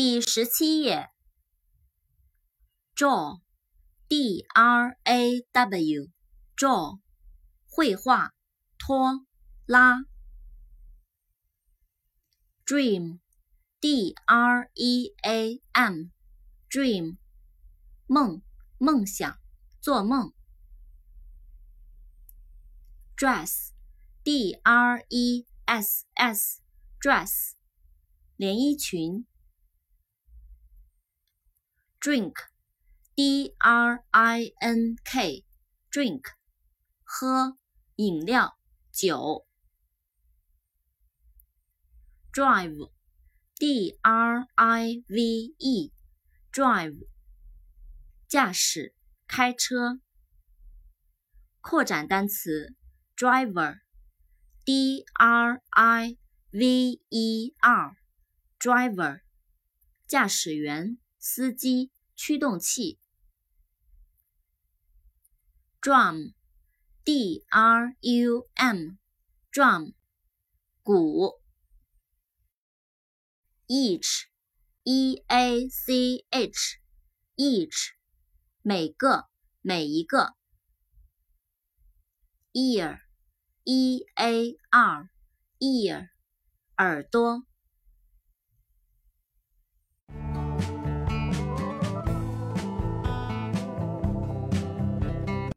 第十七页。draw，d-r-a-w，draw，绘画，拖，拉。dream，d-r-e-a-m，dream，梦，梦想，做梦。dress，d-r-e-s-s，dress，连衣裙。drink，d-r-i-n-k，drink，喝，饮料，酒。drive，d-r-i-v-e，drive，驾驶，开车。扩展单词，driver，d-r-i-v-e-r，driver，驾驶员。司机，驱动器。drum，d-r-u-m，drum，鼓。each，e-a-c-h，each，每个，每一个。ear，e-a-r，ear，耳朵。